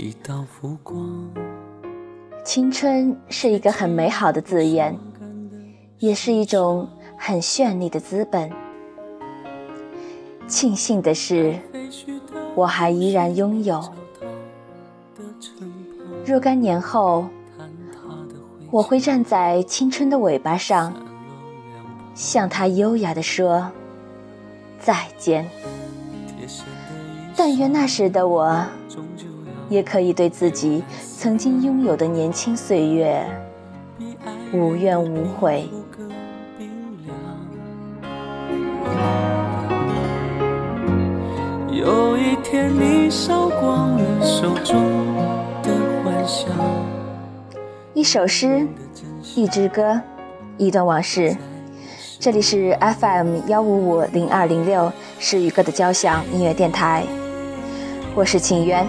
一道浮光。青春是一个很美好的字眼，也是一种很绚丽的资本。庆幸的是，我还依然拥有。若干年后，我会站在青春的尾巴上，向它优雅地说再见。但愿那时的我，也可以对自己曾经拥有的年轻岁月无怨无悔。有一天，你烧光了手中的幻想。一首诗，一支歌，一段往事。这里是 FM 幺五五零二零六是与歌的交响音乐电台。我是秦渊，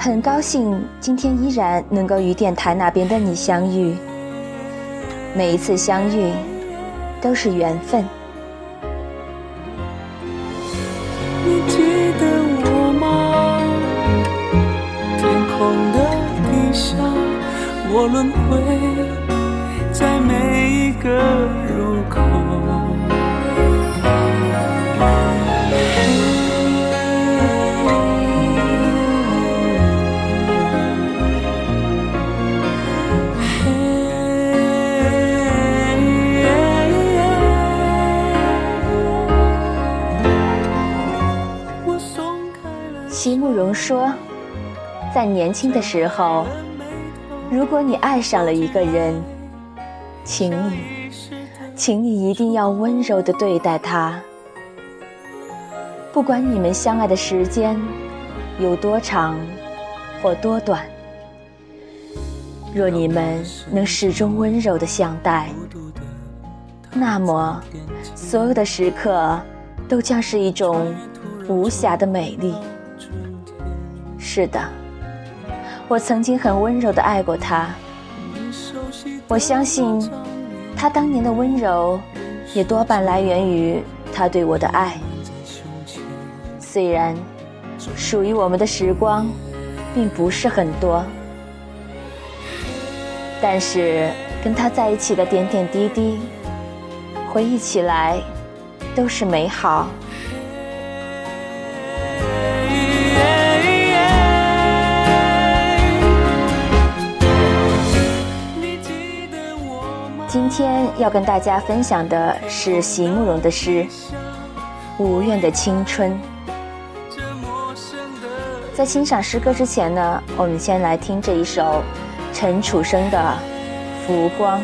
很高兴今天依然能够与电台那边的你相遇。每一次相遇都是缘分。你记得我吗？天空的地下，我轮回在每一个入口。慕容说，在年轻的时候，如果你爱上了一个人，请你，请你一定要温柔的对待他。不管你们相爱的时间有多长或多短，若你们能始终温柔的相待，那么所有的时刻都将是一种无暇的美丽。是的，我曾经很温柔的爱过他。我相信，他当年的温柔，也多半来源于他对我的爱。虽然属于我们的时光，并不是很多，但是跟他在一起的点点滴滴，回忆起来，都是美好。今天要跟大家分享的是席慕容的诗《无怨的青春》。在欣赏诗歌之前呢，我们先来听这一首陈楚生的《浮光》。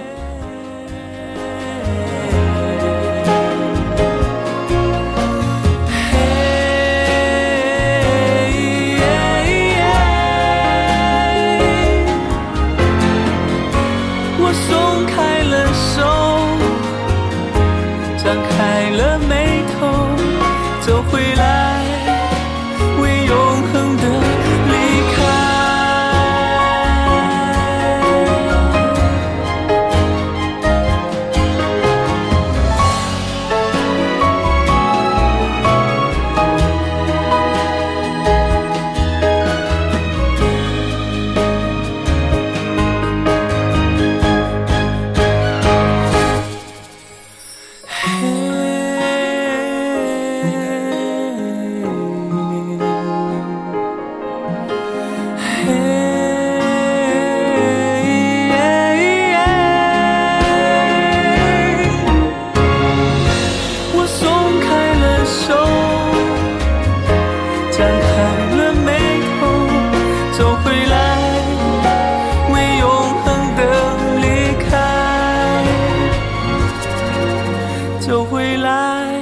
又回来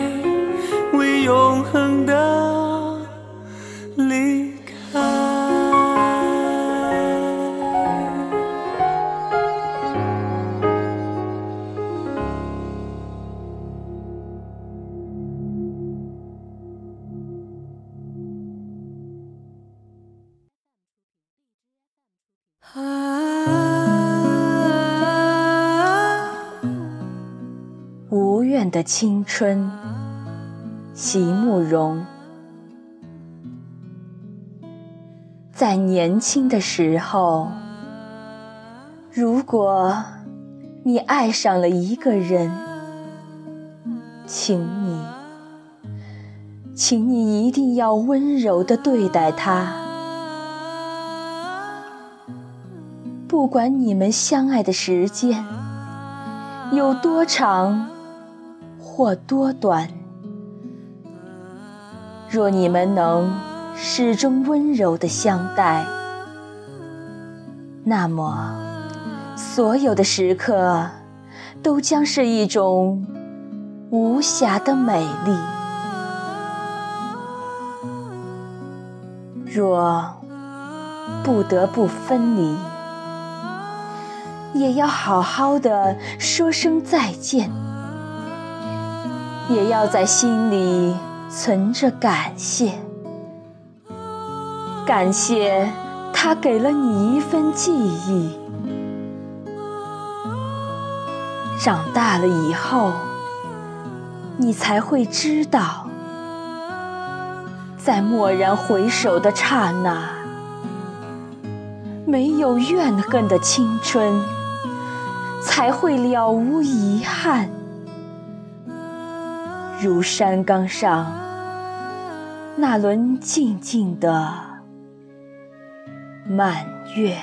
为永恒的的青春，席慕容。在年轻的时候，如果你爱上了一个人，请你，请你一定要温柔的对待他。不管你们相爱的时间有多长或多短，若你们能。始终温柔的相待，那么所有的时刻都将是一种无瑕的美丽。若不得不分离，也要好好的说声再见，也要在心里存着感谢。感谢他给了你一份记忆。长大了以后，你才会知道，在蓦然回首的刹那，没有怨恨的青春，才会了无遗憾。如山岗上那轮静静的。满月，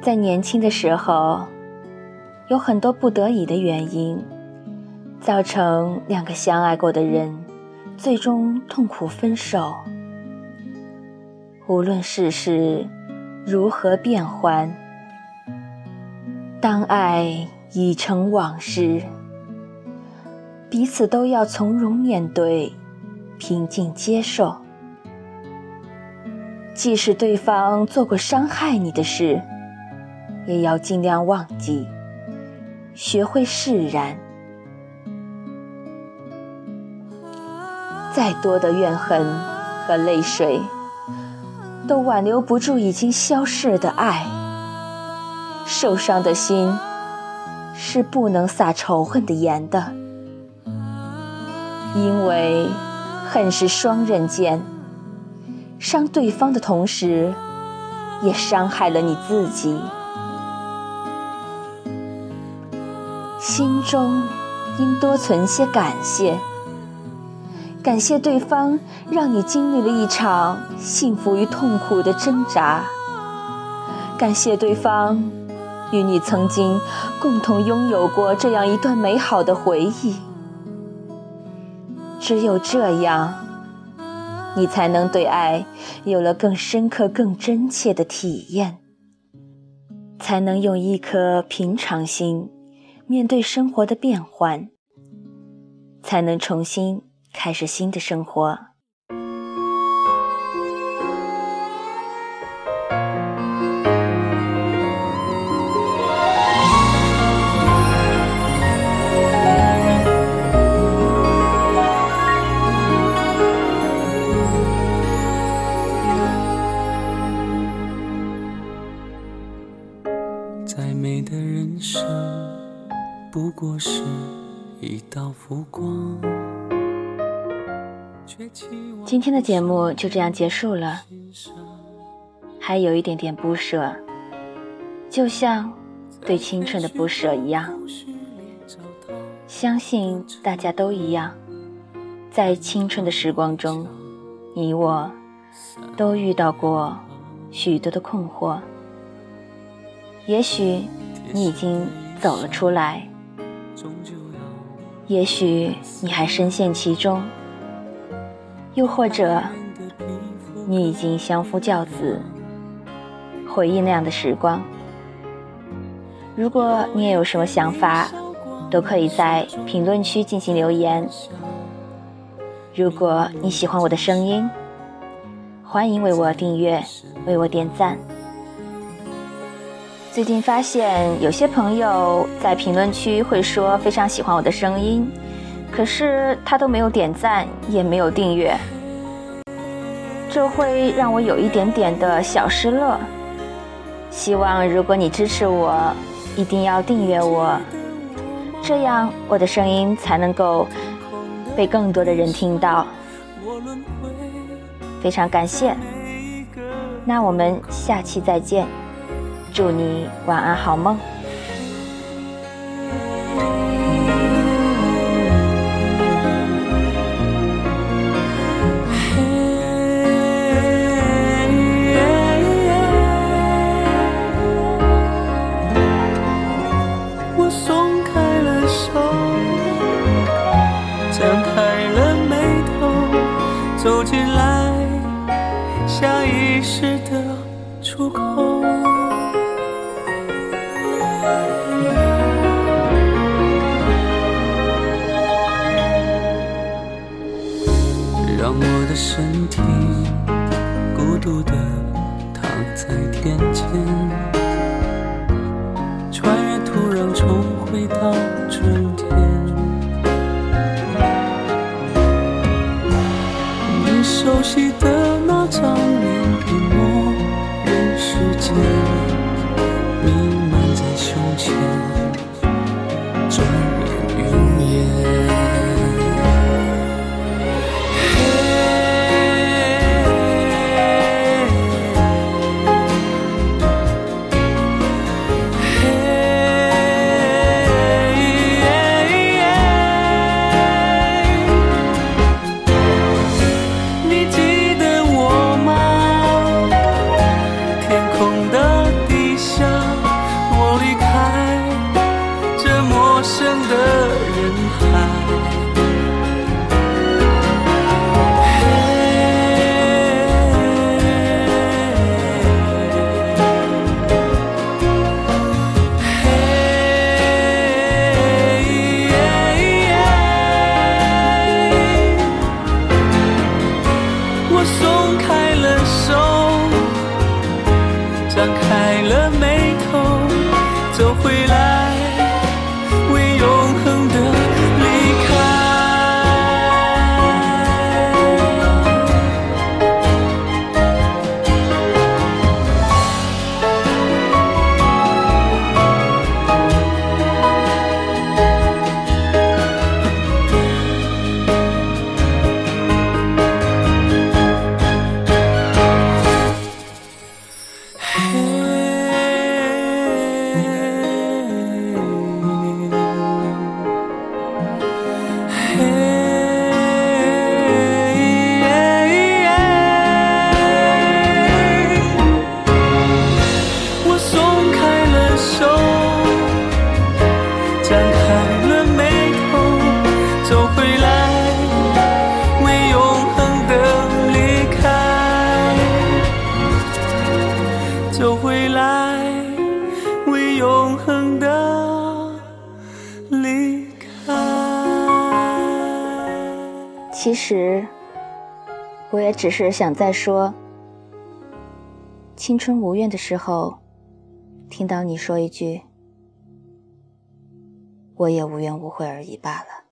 在年轻的时候，有很多不得已的原因，造成两个相爱过的人最终痛苦分手。无论世事如何变幻。当爱已成往事，彼此都要从容面对，平静接受。即使对方做过伤害你的事，也要尽量忘记，学会释然。再多的怨恨和泪水，都挽留不住已经消逝的爱。受伤的心是不能撒仇恨的盐的，因为恨是双刃剑，伤对方的同时，也伤害了你自己。心中应多存些感谢，感谢对方让你经历了一场幸福与痛苦的挣扎，感谢对方。与你曾经共同拥有过这样一段美好的回忆，只有这样，你才能对爱有了更深刻、更真切的体验，才能用一颗平常心面对生活的变幻，才能重新开始新的生活。再美的人生不过是一道浮光。今天的节目就这样结束了，还有一点点不舍，就像对青春的不舍一样。相信大家都一样，在青春的时光中，你我都遇到过许多的困惑。也许你已经走了出来。也许你还深陷其中，又或者你已经相夫教子，回忆那样的时光。如果你也有什么想法，都可以在评论区进行留言。如果你喜欢我的声音，欢迎为我订阅，为我点赞。最近发现有些朋友在评论区会说非常喜欢我的声音，可是他都没有点赞，也没有订阅，这会让我有一点点的小失落。希望如果你支持我，一定要订阅我，这样我的声音才能够被更多的人听到。非常感谢，那我们下期再见，祝你晚安好梦。出口，其实，我也只是想再说，青春无怨的时候，听到你说一句，我也无怨无悔而已罢了。